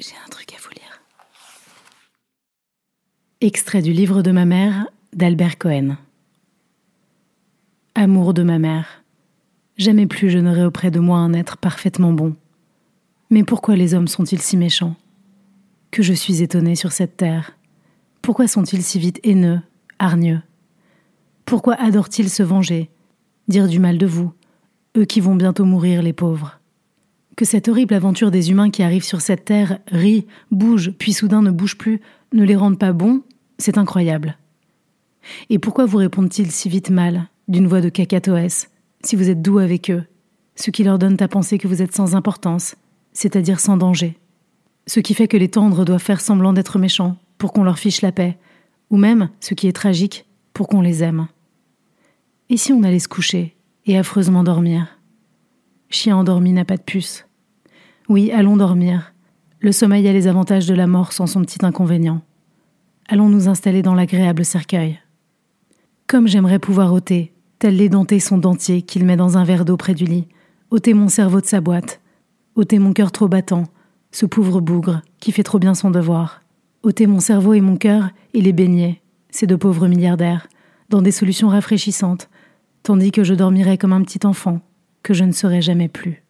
J'ai un truc à vous lire. Extrait du livre de ma mère d'Albert Cohen. Amour de ma mère. Jamais plus je n'aurai auprès de moi un être parfaitement bon. Mais pourquoi les hommes sont-ils si méchants? Que je suis étonnée sur cette terre. Pourquoi sont-ils si vite haineux, hargneux? Pourquoi adorent-ils se venger, dire du mal de vous, eux qui vont bientôt mourir, les pauvres? Que cette horrible aventure des humains qui arrivent sur cette terre rit, bouge, puis soudain ne bouge plus, ne les rende pas bons, c'est incroyable. Et pourquoi vous répondent-ils si vite mal, d'une voix de cacatoès, si vous êtes doux avec eux, ce qui leur donne à penser que vous êtes sans importance, c'est-à-dire sans danger? Ce qui fait que les tendres doivent faire semblant d'être méchants, pour qu'on leur fiche la paix, ou même, ce qui est tragique, pour qu'on les aime. Et si on allait se coucher, et affreusement dormir? Chien endormi n'a pas de puce. Oui, allons dormir. Le sommeil a les avantages de la mort sans son petit inconvénient. Allons nous installer dans l'agréable cercueil. Comme j'aimerais pouvoir ôter, tel l'édenté son dentier qu'il met dans un verre d'eau près du lit, ôter mon cerveau de sa boîte, ôter mon cœur trop battant, ce pauvre bougre qui fait trop bien son devoir, ôter mon cerveau et mon cœur et les baigner, ces deux pauvres milliardaires, dans des solutions rafraîchissantes, tandis que je dormirais comme un petit enfant, que je ne serai jamais plus.